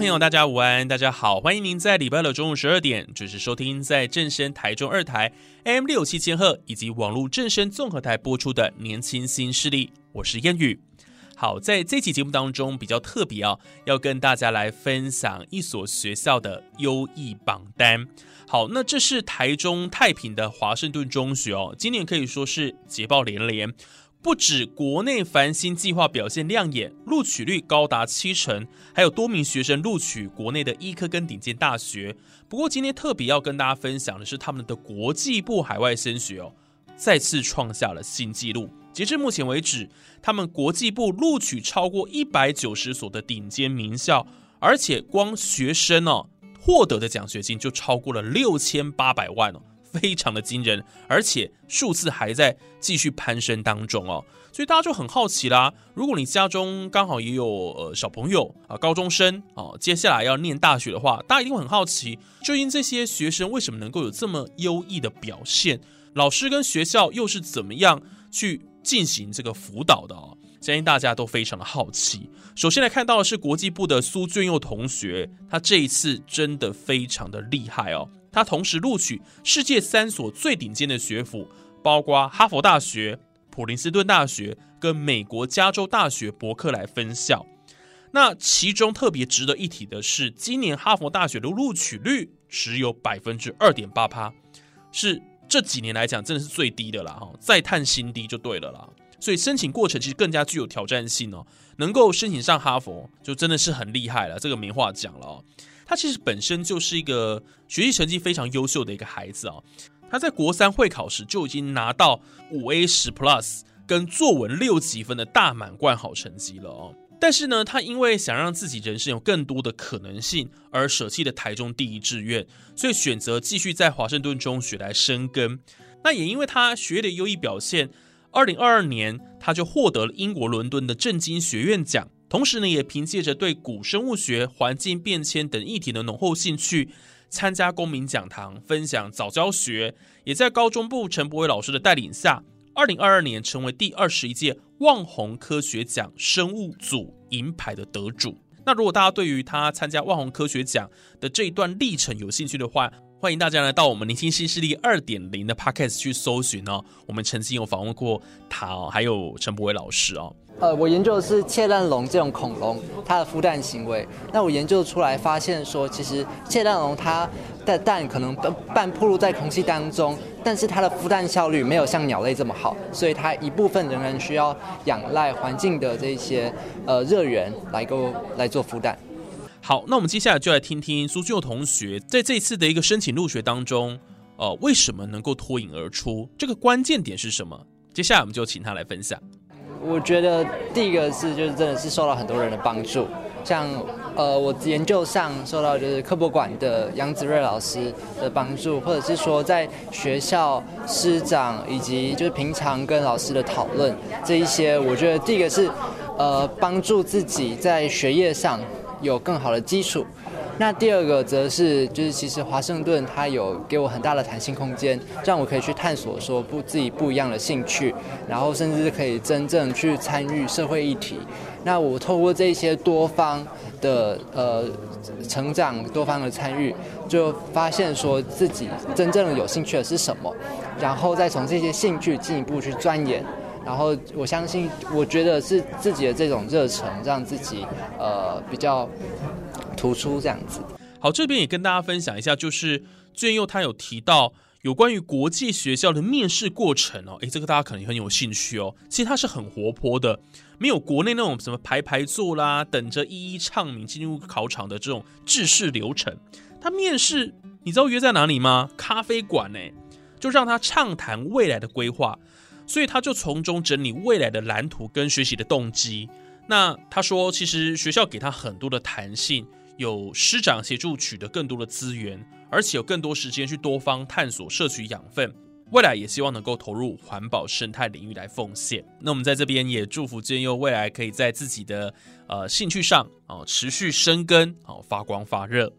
朋友，大家午安，大家好，欢迎您在礼拜六中午十二点准时收听在正声台中二台 M 六七千赫以及网络正声综合台播出的《年轻新势力》，我是燕雨。好，在这期节目当中比较特别啊，要跟大家来分享一所学校的优异榜单。好，那这是台中太平的华盛顿中学哦，今年可以说是捷报连连。不止国内繁星计划表现亮眼，录取率高达七成，还有多名学生录取国内的医科跟顶尖大学。不过今天特别要跟大家分享的是，他们的国际部海外升学哦，再次创下了新纪录。截至目前为止，他们国际部录取超过一百九十所的顶尖名校，而且光学生哦获得的奖学金就超过了六千八百万哦。非常的惊人，而且数字还在继续攀升当中哦，所以大家就很好奇啦。如果你家中刚好也有呃小朋友啊，高中生啊，接下来要念大学的话，大家一定会很好奇，究竟这些学生为什么能够有这么优异的表现？老师跟学校又是怎么样去进行这个辅导的哦？相信大家都非常的好奇。首先来看到的是国际部的苏俊佑同学，他这一次真的非常的厉害哦。他同时录取世界三所最顶尖的学府，包括哈佛大学、普林斯顿大学跟美国加州大学伯克莱分校。那其中特别值得一提的是，今年哈佛大学的录取率只有百分之二点八趴，是这几年来讲真的是最低的啦！哈，再探新低就对了啦。所以申请过程其实更加具有挑战性哦。能够申请上哈佛，就真的是很厉害了，这个没话讲了哦。他其实本身就是一个学习成绩非常优秀的一个孩子啊，他在国三会考时就已经拿到五 A 十 Plus 跟作文六级分的大满贯好成绩了哦。但是呢，他因为想让自己人生有更多的可能性，而舍弃了台中第一志愿，所以选择继续在华盛顿中学来深耕。那也因为他学业的优异表现，二零二二年他就获得了英国伦敦的政经学院奖。同时呢，也凭借着对古生物学、环境变迁等议题的浓厚兴趣，参加公民讲堂，分享早教学，也在高中部陈博伟老师的带领下，二零二二年成为第二十一届望红科学奖生物组银牌的得主。那如果大家对于他参加望红科学奖的这一段历程有兴趣的话，欢迎大家来到我们年轻新势力二点零的 podcast 去搜寻哦。我们曾经有访问过他哦，还有陈博伟老师哦。呃，我研究的是窃蛋龙这种恐龙，它的孵蛋行为。那我研究出来发现说，其实窃蛋龙它的蛋可能半半暴露在空气当中，但是它的孵蛋效率没有像鸟类这么好，所以它一部分仍然需要仰赖环境的这些呃热源来够来做孵蛋。好，那我们接下来就来听听苏俊佑同学在这次的一个申请入学当中，呃，为什么能够脱颖而出？这个关键点是什么？接下来我们就请他来分享。我觉得第一个是，就是真的是受到很多人的帮助，像呃，我研究上受到就是科博馆的杨子睿老师的帮助，或者是说在学校师长以及就是平常跟老师的讨论这一些，我觉得第一个是呃，帮助自己在学业上有更好的基础。那第二个则是，就是其实华盛顿它有给我很大的弹性空间，让我可以去探索说不自己不一样的兴趣，然后甚至可以真正去参与社会议题。那我透过这些多方的呃成长、多方的参与，就发现说自己真正有兴趣的是什么，然后再从这些兴趣进一步去钻研。然后我相信，我觉得是自己的这种热忱，让自己呃比较。突出这样子，好，这边也跟大家分享一下，就是俊佑他有提到有关于国际学校的面试过程哦，诶，这个大家可能很有兴趣哦。其实它是很活泼的，没有国内那种什么排排坐啦，等着一一唱名进入考场的这种制式流程。他面试，你知道约在哪里吗？咖啡馆呢，就让他畅谈未来的规划，所以他就从中整理未来的蓝图跟学习的动机。那他说，其实学校给他很多的弹性。有师长协助取得更多的资源，而且有更多时间去多方探索、摄取养分。未来也希望能够投入环保生态领域来奉献。那我们在这边也祝福建佑未来可以在自己的呃兴趣上哦持续生根哦发光发热。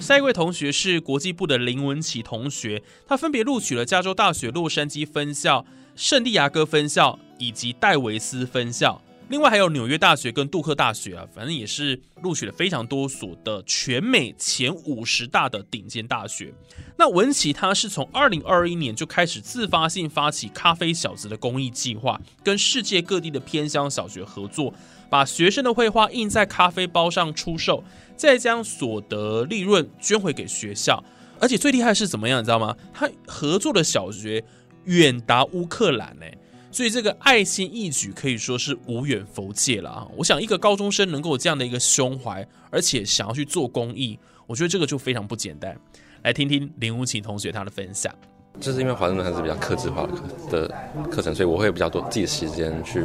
下一位同学是国际部的林文琪同学，他分别录取了加州大学洛杉矶分校、圣地亚哥分校以及戴维斯分校。另外还有纽约大学跟杜克大学啊，反正也是录取了非常多所的全美前五十大的顶尖大学。那文琪他是从二零二一年就开始自发性发起咖啡小子的公益计划，跟世界各地的偏乡小学合作，把学生的绘画印在咖啡包上出售，再将所得利润捐回给学校。而且最厉害是怎么样，你知道吗？他合作的小学远达乌克兰呢。所以这个爱心义举可以说是无远弗届了啊！我想一个高中生能够有这样的一个胸怀，而且想要去做公益，我觉得这个就非常不简单。来听听林无情同学他的分享。就是因为华盛顿还是比较克制化的的课程，所以我会比较多自己的时间去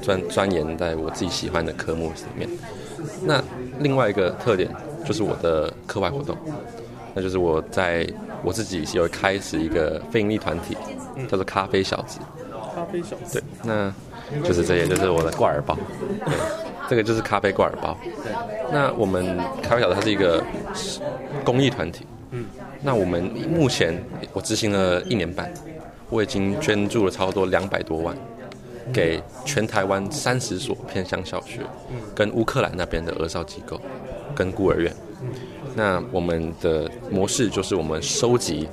钻钻研在我自己喜欢的科目里面。那另外一个特点就是我的课外活动，那就是我在我自己有开始一个非营利团体，叫做咖啡小子。咖啡小对，那就是这些，就是我的挂耳包。对，这个就是咖啡挂耳包。对，那我们咖啡小子它是一个公益团体。嗯，那我们目前我执行了一年半，我已经捐助了差不多两百多万，给全台湾三十所偏乡小学，跟乌克兰那边的儿少机构，跟孤儿院。那我们的模式就是我们收集。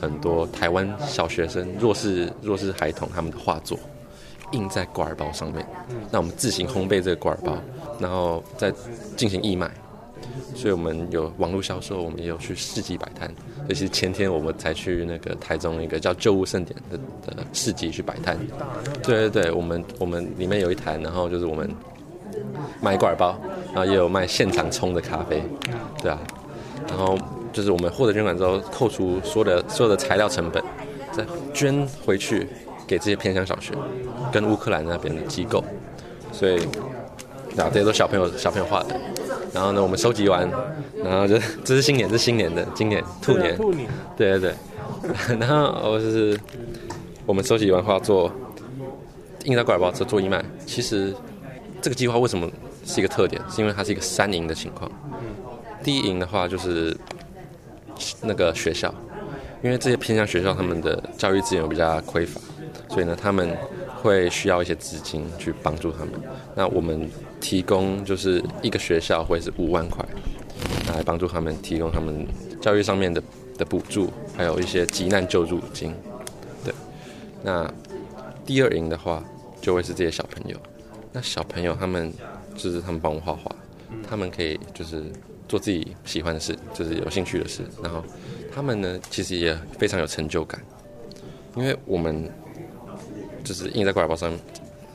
很多台湾小学生弱势弱势孩童他们的画作印在挂耳包上面，那我们自行烘焙这个挂耳包，然后再进行义卖。所以我们有网络销售，我们也有去市集摆摊。尤其是前天我们才去那个台中一个叫旧物盛典的的市集去摆摊。对对对，我们我们里面有一台，然后就是我们卖挂耳包，然后也有卖现场冲的咖啡，对啊，然后。就是我们获得捐款之后，扣除所有的所有的材料成本，再捐回去给这些偏乡小学跟乌克兰那边的机构。所以，啊，这些都小朋友小朋友画的。然后呢，我们收集完，然后就这是新年，是新年的，今年兔年。兔年。对 对对。然后我就是我们收集完画作，印在挂包做做义卖。其实这个计划为什么是一个特点？是因为它是一个三赢的情况。第一赢的话就是。那个学校，因为这些偏向学校，他们的教育资源比较匮乏，所以呢，他们会需要一些资金去帮助他们。那我们提供就是一个学校会是五万块，来帮助他们提供他们教育上面的的补助，还有一些急难救助金。对，那第二营的话就会是这些小朋友。那小朋友他们就是他们帮我画画，他们可以就是。做自己喜欢的事，就是有兴趣的事。然后他们呢，其实也非常有成就感，因为我们就是印在挂耳包上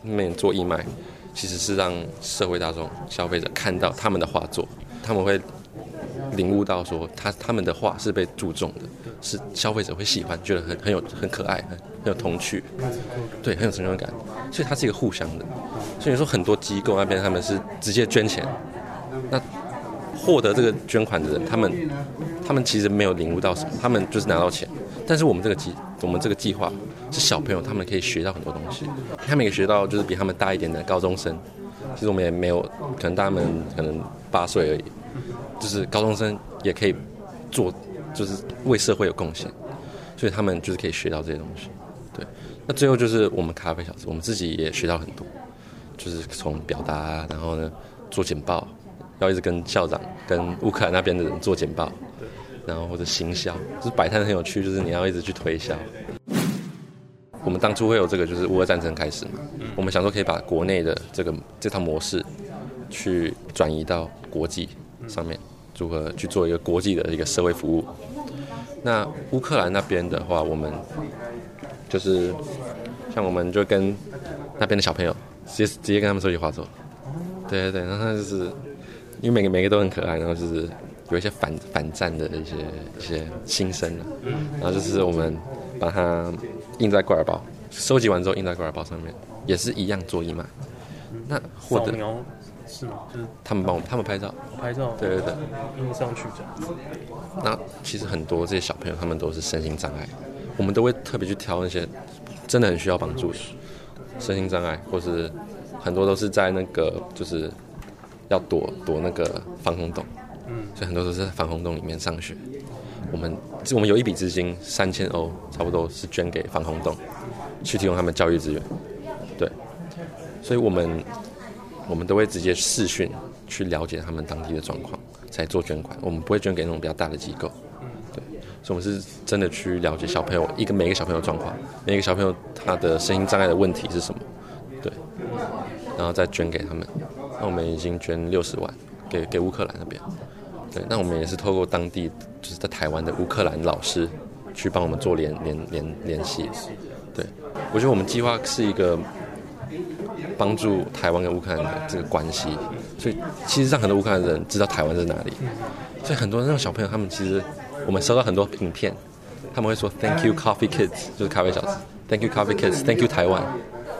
面做义卖，其实是让社会大众、消费者看到他们的画作，他们会领悟到说，他他们的画是被注重的，是消费者会喜欢，觉得很很有很可爱，很很有童趣，对，很有成就感。所以它是一个互相的。所以说很多机构那边他们是直接捐钱，那。获得这个捐款的人，他们他们其实没有领悟到什么，他们就是拿到钱。但是我们这个计，我们这个计划是小朋友，他们可以学到很多东西。他们也学到，就是比他们大一点的高中生，其实我们也没有，可能他们可能八岁而已，就是高中生也可以做，就是为社会有贡献。所以他们就是可以学到这些东西。对，那最后就是我们咖啡小子，我们自己也学到很多，就是从表达，然后呢做简报。要一直跟校长、跟乌克兰那边的人做简报，然后或者行销，就是摆摊很有趣，就是你要一直去推销。我们当初会有这个，就是乌俄战争开始嘛，我们想说可以把国内的这个这套模式，去转移到国际上面，如何去做一个国际的一个社会服务。那乌克兰那边的话，我们就是像我们就跟那边的小朋友直接直接跟他们说句话说，对对对，然后就是因为每个每个都很可爱，然后就是有一些反反战的一些一些心声了，然后就是我们把它印在挂耳包，收集完之后印在挂耳包上面，也是一样做义卖。那获得是吗？就是他们帮我们他们拍照，拍照对对对。印上去这样子。那其实很多这些小朋友他们都是身心障碍，我们都会特别去挑那些真的很需要帮助的身心障碍，或是很多都是在那个就是要躲躲那个防空洞，嗯，所以很多都是在防空洞里面上学。我们我们有一笔资金三千欧，差不多是捐给防空洞，去提供他们教育资源。对，所以我们我们都会直接视讯去了解他们当地的状况，才做捐款。我们不会捐给那种比较大的机构。对，所以我们是真的去了解小朋友一个每一个小朋友状况，每一个小朋友他的声音障碍的问题是什么，对，然后再捐给他们。那我们已经捐六十万给给乌克兰那边。对，那我们也是透过当地就是在台湾的乌克兰老师去帮我们做联联联联系。对，我觉得我们计划是一个帮助台湾跟乌克兰的这个关系，所以其实让很多乌克兰人知道台湾在哪里。所以很多那种小朋友，他们其实我们收到很多影片，他们会说 “Thank you Coffee Kids”，就是咖啡小子，“Thank you Coffee Kids”，“Thank you 台湾”。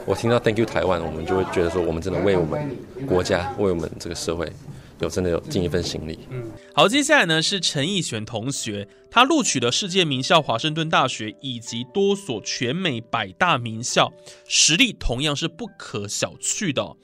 我听到 “Thank you 台湾”，我们就会觉得说，我们真的为我们国家、为我们这个社会，有真的有尽一份心力。嗯好，接下来呢是陈奕璇同学，他录取了世界名校华盛顿大学以及多所全美百大名校，实力同样是不可小觑的、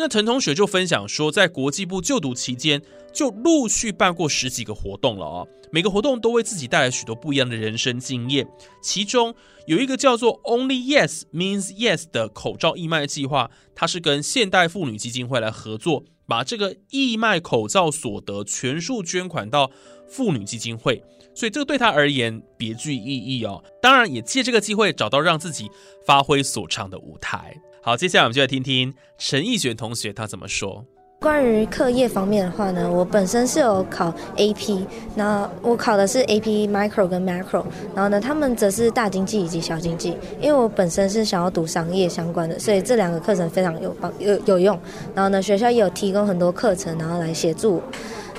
那陈同学就分享说，在国际部就读期间，就陆续办过十几个活动了哦。每个活动都为自己带来许多不一样的人生经验。其中有一个叫做 “Only Yes Means Yes” 的口罩义卖计划，它是跟现代妇女基金会来合作，把这个义卖口罩所得全数捐款到妇女基金会。所以这个对他而言别具意义哦。当然，也借这个机会找到让自己发挥所长的舞台。好，接下来我们就来听听陈奕璇同学他怎么说。关于课业方面的话呢，我本身是有考 AP，那我考的是 AP Micro 跟 Macro，然后呢，他们则是大经济以及小经济。因为我本身是想要读商业相关的，所以这两个课程非常有帮有有用。然后呢，学校也有提供很多课程，然后来协助。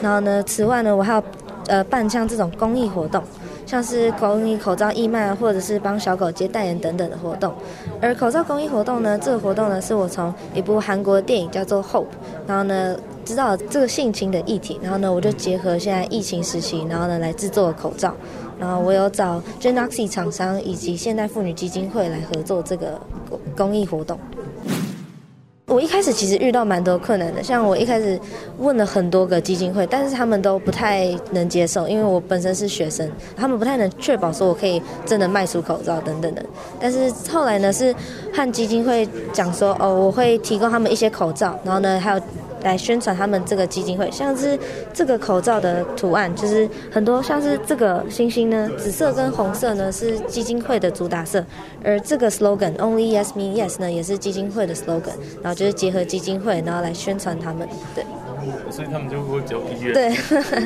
然后呢，此外呢，我还有呃办像这种公益活动。像是公益口罩义卖，或者是帮小狗接代言等等的活动。而口罩公益活动呢，这个活动呢是我从一部韩国电影叫做《Hope》，然后呢知道这个性侵的议题，然后呢我就结合现在疫情时期，然后呢来制作口罩。然后我有找 Genoxy 厂商以及现代妇女基金会来合作这个公益活动。我一开始其实遇到蛮多困难的，像我一开始问了很多个基金会，但是他们都不太能接受，因为我本身是学生，他们不太能确保说我可以真的卖出口罩等等的。但是后来呢，是和基金会讲说，哦，我会提供他们一些口罩，然后呢，还有来宣传他们这个基金会，像是这个口罩的图案，就是很多像是这个星星呢，紫色跟红色呢是基金会的主打色，而这个 slogan Only Yes Mean Yes 呢也是基金会的 slogan，然后就是结合基金会，然后来宣传他们，对。所以他们就会比较意愿。对，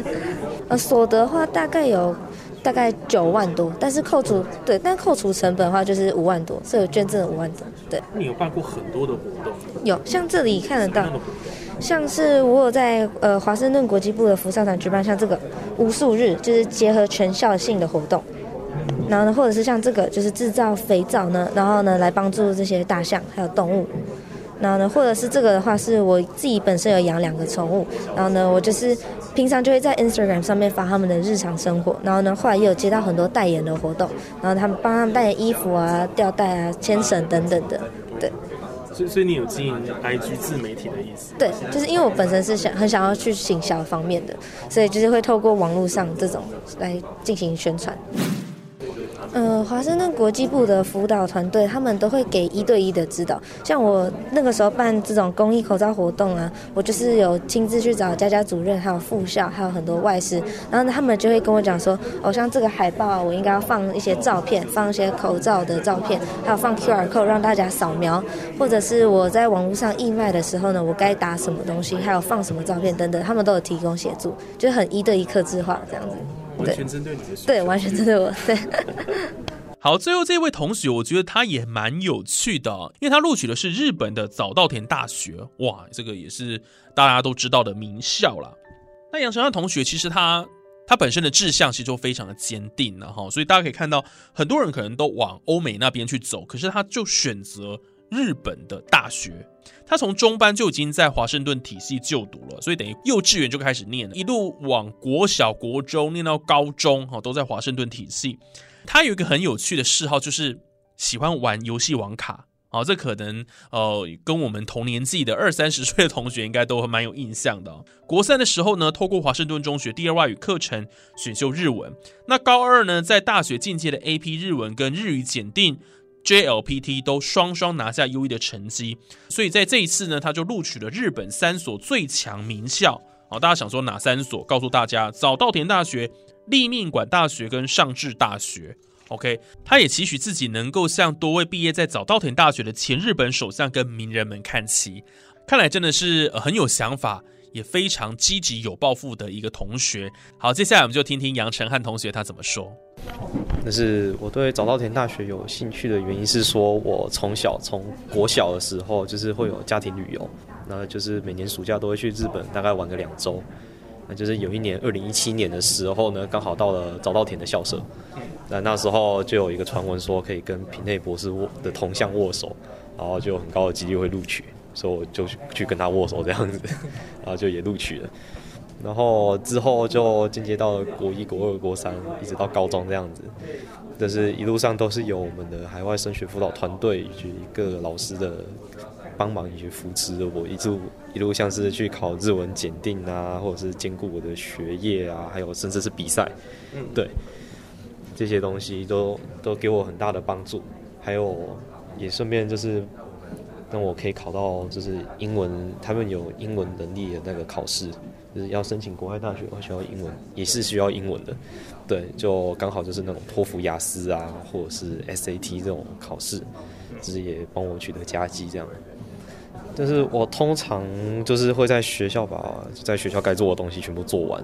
呃，所得话大概有大概九万多，但是扣除对，但扣除成本的话就是五万多，所以我捐赠了五万多。对，你有办过很多的活动，有像这里看得到，像是我有在呃华盛顿国际部的福少团举办像这个无数日，就是结合全校性的活动。然后呢，或者是像这个，就是制造肥皂呢，然后呢，来帮助这些大象还有动物。然后呢，或者是这个的话，是我自己本身有养两个宠物，然后呢，我就是平常就会在 Instagram 上面发他们的日常生活，然后呢，后来也有接到很多代言的活动，然后他们帮他们代言衣服啊、吊带啊、牵绳等等的，对。所以所以你有经营 IG 自媒体的意思？对，就是因为我本身是想很想要去行销方面的，所以就是会透过网络上这种来进行宣传。呃，华盛顿国际部的辅导团队，他们都会给一对一的指导。像我那个时候办这种公益口罩活动啊，我就是有亲自去找家家主任，还有副校，还有很多外师，然后，他们就会跟我讲说，哦，像这个海报啊，我应该要放一些照片，放一些口罩的照片，还有放 QR code 让大家扫描，或者是我在网络上义卖的时候呢，我该打什么东西，还有放什么照片等等，他们都有提供协助，就很一对一客制化这样子。完全针对你的对，完全针对我。对。好，最后这位同学，我觉得他也蛮有趣的，因为他录取的是日本的早稻田大学，哇，这个也是大家都知道的名校啦。那杨成汉同学其实他他本身的志向其实就非常的坚定了哈，所以大家可以看到很多人可能都往欧美那边去走，可是他就选择日本的大学。他从中班就已经在华盛顿体系就读了，所以等于幼稚园就开始念了，一路往国小、国中念到高中，哈，都在华盛顿体系。他有一个很有趣的嗜好，就是喜欢玩游戏网卡。好，这可能呃跟我们同年纪的二三十岁的同学应该都蛮有印象的。国三的时候呢，透过华盛顿中学第二外语课程选修日文。那高二呢，在大学进阶的 AP 日文跟日语检定 JLPT 都双双拿下优异的成绩。所以在这一次呢，他就录取了日本三所最强名校。好，大家想说哪三所？告诉大家，早稻田大学。立命馆大学跟上智大学，OK，他也期许自己能够向多位毕业在早稻田大学的前日本首相跟名人们看齐。看来真的是呃很有想法，也非常积极有抱负的一个同学。好，接下来我们就听听杨晨汉同学他怎么说。那是我对早稻田大学有兴趣的原因是说，我从小从国小的时候就是会有家庭旅游，那就是每年暑假都会去日本，大概玩个两周。那就是有一年，二零一七年的时候呢，刚好到了早稻田的校舍。那那时候就有一个传闻说，可以跟平内博士握的铜像握手，然后就有很高的几率会录取，所以我就去跟他握手这样子，然后就也录取了。然后之后就进阶到了国一、国二、国三，一直到高中这样子。但是一路上都是有我们的海外升学辅导团队以及各个老师的。帮忙以及扶持我一路一路像是去考日文检定啊，或者是兼顾我的学业啊，还有甚至是比赛，对这些东西都都给我很大的帮助。还有也顺便就是那我可以考到就是英文，他们有英文能力的那个考试，就是要申请国外大学，需要英文，也是需要英文的。对，就刚好就是那种托福、雅思啊，或者是 SAT 这种考试，就是也帮我取得佳绩这样。但是我通常就是会在学校把在学校该做的东西全部做完，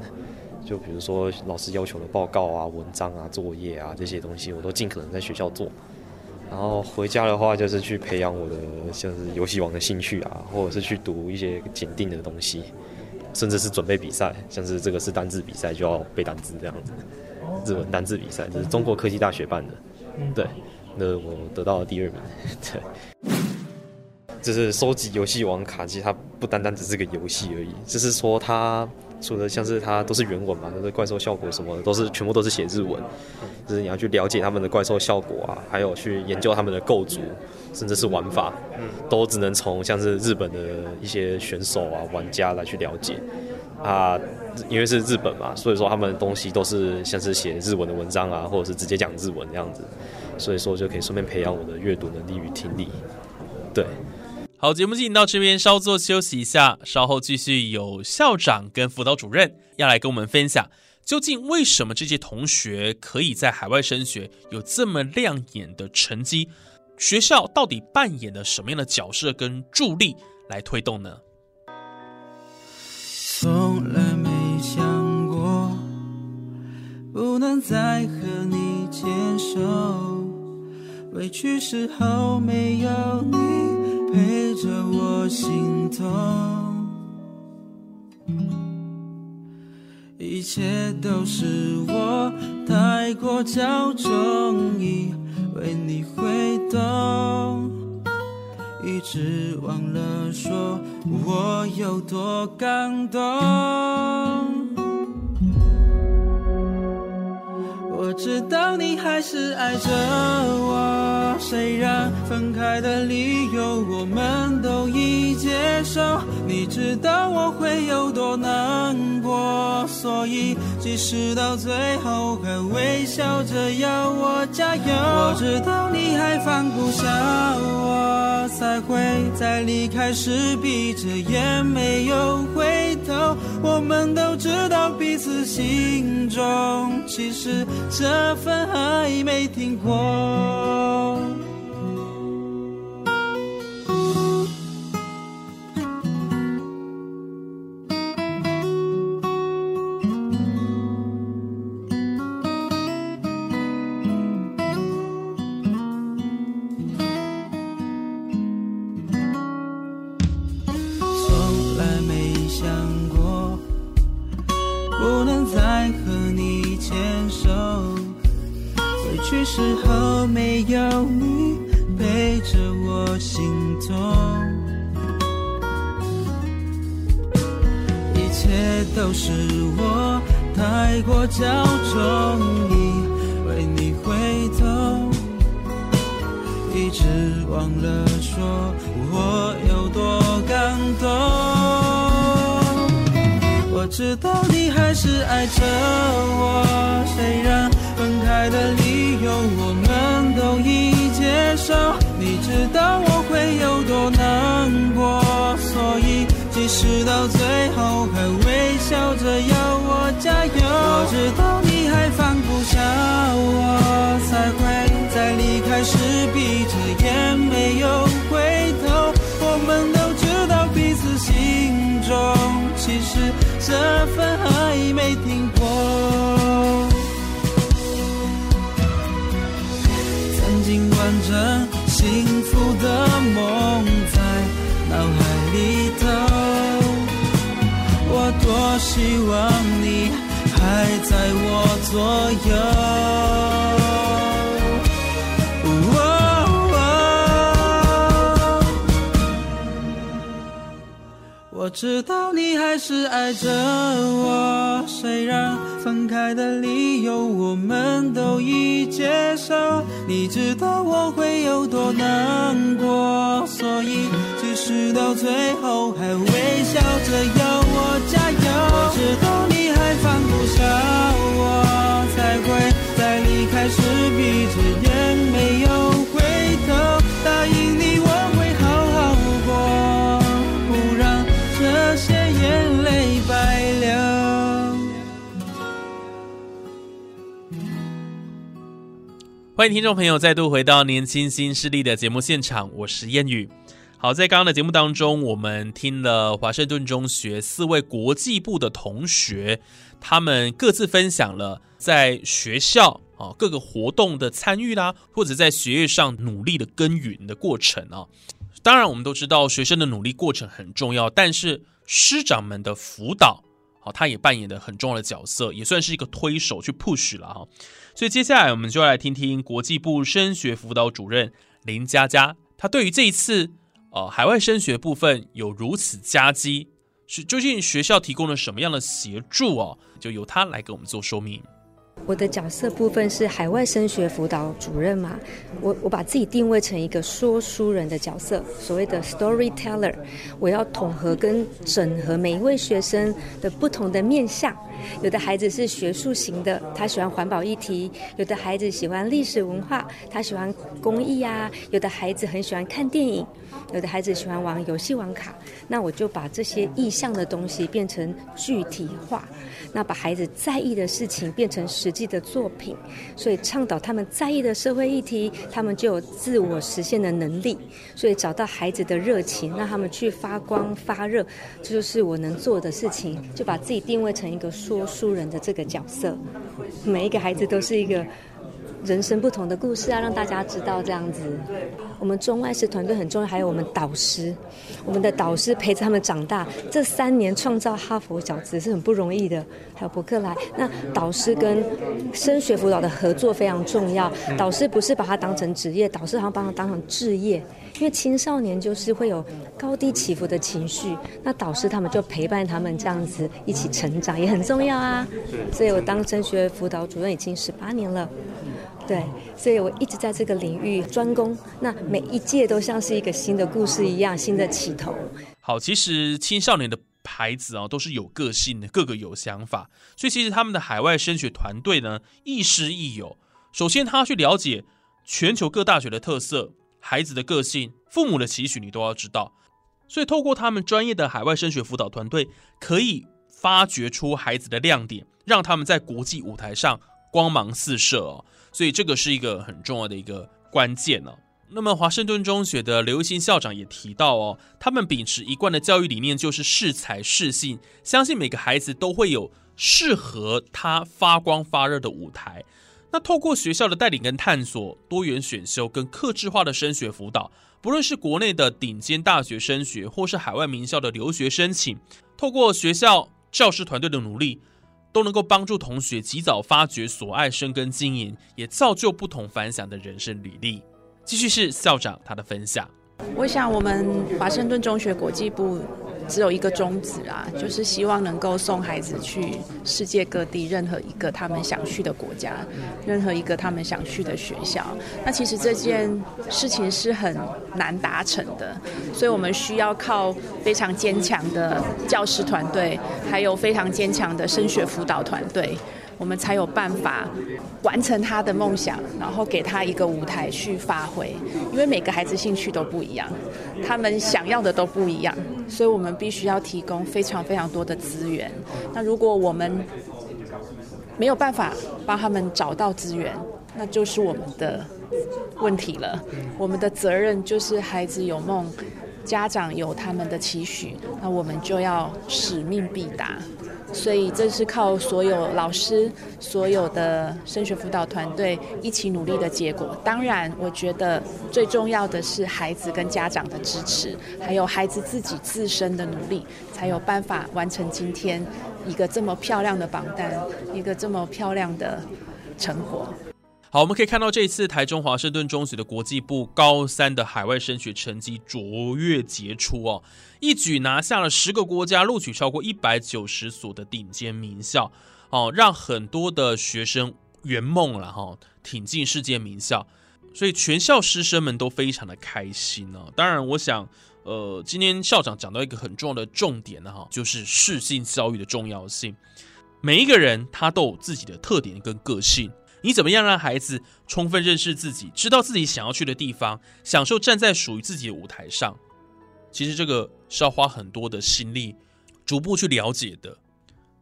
就比如说老师要求的报告啊、文章啊、作业啊这些东西，我都尽可能在学校做。然后回家的话，就是去培养我的像是游戏王的兴趣啊，或者是去读一些检定的东西，甚至是准备比赛，像是这个是单字比赛就要背单字这样子。日文单字比赛，这是中国科技大学办的，对，那我得到了第二名，对。就是收集游戏王卡，其实它不单单只是个游戏而已。就是说，它除了像是它都是原文嘛，那个怪兽效果什么的，都是全部都是写日文。就是你要去了解他们的怪兽效果啊，还有去研究他们的构筑，甚至是玩法，都只能从像是日本的一些选手啊、玩家来去了解啊。因为是日本嘛，所以说他们的东西都是像是写日文的文章啊，或者是直接讲日文这样子。所以说就可以顺便培养我的阅读能力与听力。对。好，节目进行到这边，稍作休息一下，稍后继续有校长跟辅导主任要来跟我们分享，究竟为什么这些同学可以在海外升学有这么亮眼的成绩？学校到底扮演了什么样的角色跟助力来推动呢？从来没想过不能再和你牵手，委屈时候没有你。陪着我心痛，一切都是我太过骄纵，以为你会懂，一直忘了说我有多感动。知道你还是爱着我，虽然分开的理由我们都已接受。你知道我会有多难过，所以即使到最后还微笑着要我加油。我知道你还放不下我，才会在离开时闭着眼没有回头。我们都知道彼此心中其实。这份爱没停过。所有。我知道你还是爱着我，虽然分开的理由我们都已接受。你知道我会有多难过，所以即使到最后还微笑着欢迎听众朋友再度回到《年轻新势力》的节目现场，我是燕语。好，在刚刚的节目当中，我们听了华盛顿中学四位国际部的同学，他们各自分享了在学校啊各个活动的参与啦，或者在学业上努力的耕耘的过程啊。当然，我们都知道学生的努力过程很重要，但是。师长们的辅导，好，他也扮演的很重要的角色，也算是一个推手去 push 了哈。所以接下来我们就来听听国际部升学辅导主任林佳佳，她对于这一次呃海外升学部分有如此夹击，是究竟学校提供了什么样的协助哦？就由她来给我们做说明。我的角色部分是海外升学辅导主任嘛，我我把自己定位成一个说书人的角色，所谓的 storyteller，我要统合跟整合每一位学生的不同的面相。有的孩子是学术型的，他喜欢环保议题；有的孩子喜欢历史文化，他喜欢公益啊；有的孩子很喜欢看电影，有的孩子喜欢玩游戏玩卡。那我就把这些意向的东西变成具体化，那把孩子在意的事情变成实际的作品。所以倡导他们在意的社会议题，他们就有自我实现的能力。所以找到孩子的热情，让他们去发光发热，这就是我能做的事情。就把自己定位成一个。说书人的这个角色，每一个孩子都是一个人生不同的故事啊，让大家知道这样子。我们中外师团队很重要，还有我们导师，我们的导师陪着他们长大，这三年创造哈佛小子是很不容易的。还有伯克莱，那导师跟升学辅导的合作非常重要。导师不是把他当成职业，导师好像把他当成置业。因为青少年就是会有高低起伏的情绪，那导师他们就陪伴他们这样子一起成长，也很重要啊。所以我当升学辅导主任已经十八年了，对，所以我一直在这个领域专攻。那每一届都像是一个新的故事一样，新的起头。好，其实青少年的孩子啊，都是有个性的，个个有想法，所以其实他们的海外升学团队呢，亦师亦友。首先，他去了解全球各大学的特色。孩子的个性、父母的期许，你都要知道。所以，透过他们专业的海外升学辅导团队，可以发掘出孩子的亮点，让他们在国际舞台上光芒四射哦。所以，这个是一个很重要的一个关键呢。那么，华盛顿中学的刘新校长也提到哦，他们秉持一贯的教育理念，就是适才适性，相信每个孩子都会有适合他发光发热的舞台。那透过学校的带领跟探索，多元选修跟克制化的升学辅导，不论是国内的顶尖大学升学，或是海外名校的留学申请，透过学校教师团队的努力，都能够帮助同学及早发掘所爱、深耕经营，也造就不同凡响的人生履历。继续是校长他的分享。我想，我们华盛顿中学国际部只有一个宗旨啊，就是希望能够送孩子去世界各地任何一个他们想去的国家，任何一个他们想去的学校。那其实这件事情是很难达成的，所以我们需要靠非常坚强的教师团队，还有非常坚强的升学辅导团队。我们才有办法完成他的梦想，然后给他一个舞台去发挥。因为每个孩子兴趣都不一样，他们想要的都不一样，所以我们必须要提供非常非常多的资源。那如果我们没有办法帮他们找到资源，那就是我们的问题了。我们的责任就是孩子有梦，家长有他们的期许，那我们就要使命必达。所以这是靠所有老师、所有的升学辅导团队一起努力的结果。当然，我觉得最重要的是孩子跟家长的支持，还有孩子自己自身的努力，才有办法完成今天一个这么漂亮的榜单，一个这么漂亮的成果。好，我们可以看到这一次台中华盛顿中学的国际部高三的海外升学成绩卓越杰出哦，一举拿下了十个国家录取超过一百九十所的顶尖名校哦，让很多的学生圆梦了哈，挺进世界名校，所以全校师生们都非常的开心哦。当然，我想，呃，今天校长讲到一个很重要的重点呢哈，就是适性教育的重要性。每一个人他都有自己的特点跟个性。你怎么样让孩子充分认识自己，知道自己想要去的地方，享受站在属于自己的舞台上？其实这个是要花很多的心力，逐步去了解的，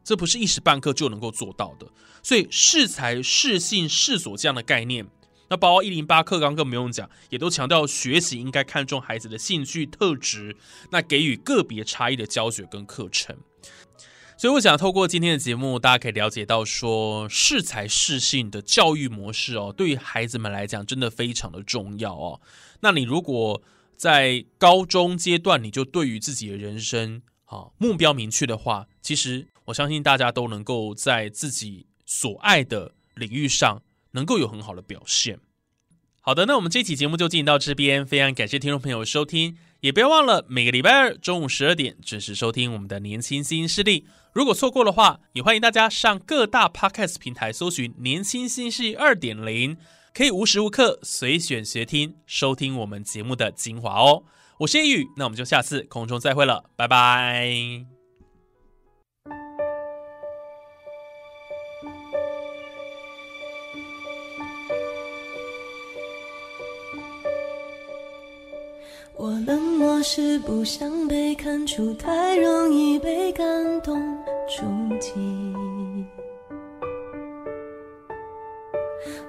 这不是一时半刻就能够做到的。所以适才、适性、适所这样的概念，那包括一零八课纲更不用讲，也都强调学习应该看重孩子的兴趣特质，那给予个别差异的教学跟课程。所以我想透过今天的节目，大家可以了解到说适才适性的教育模式哦，对于孩子们来讲真的非常的重要哦。那你如果在高中阶段你就对于自己的人生啊目标明确的话，其实我相信大家都能够在自己所爱的领域上能够有很好的表现。好的，那我们这期节目就进行到这边，非常感谢听众朋友收听。也不要忘了每个礼拜二中午十二点准时收听我们的年轻新势力。如果错过的话，也欢迎大家上各大 podcast 平台搜寻“年轻新势二点零”，可以无时无刻随选随听收听我们节目的精华哦。我是叶宇，那我们就下次空中再会了，拜拜。我冷漠是不想被看出，太容易被感动触及。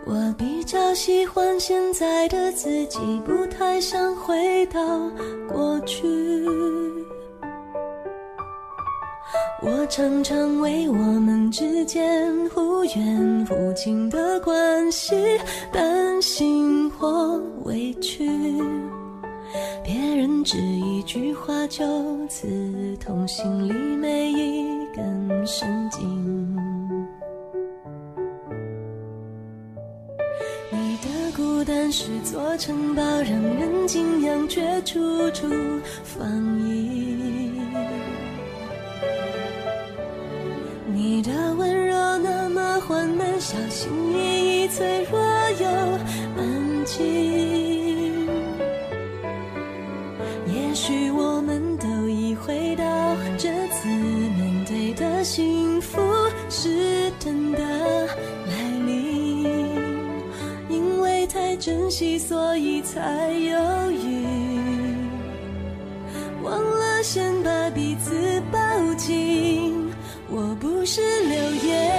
我比较喜欢现在的自己，不太想回到过去。我常常为我们之间忽远忽近的关系担心或委屈。别人只一句话就刺痛心里每一根神经。你的孤单是座城堡，让人敬仰却处处防御。你的温柔那么缓慢，小心翼翼，脆弱又安静。也许我们幸福是真的来临，因为太珍惜，所以才犹豫，忘了先把彼此抱紧。我不是流言，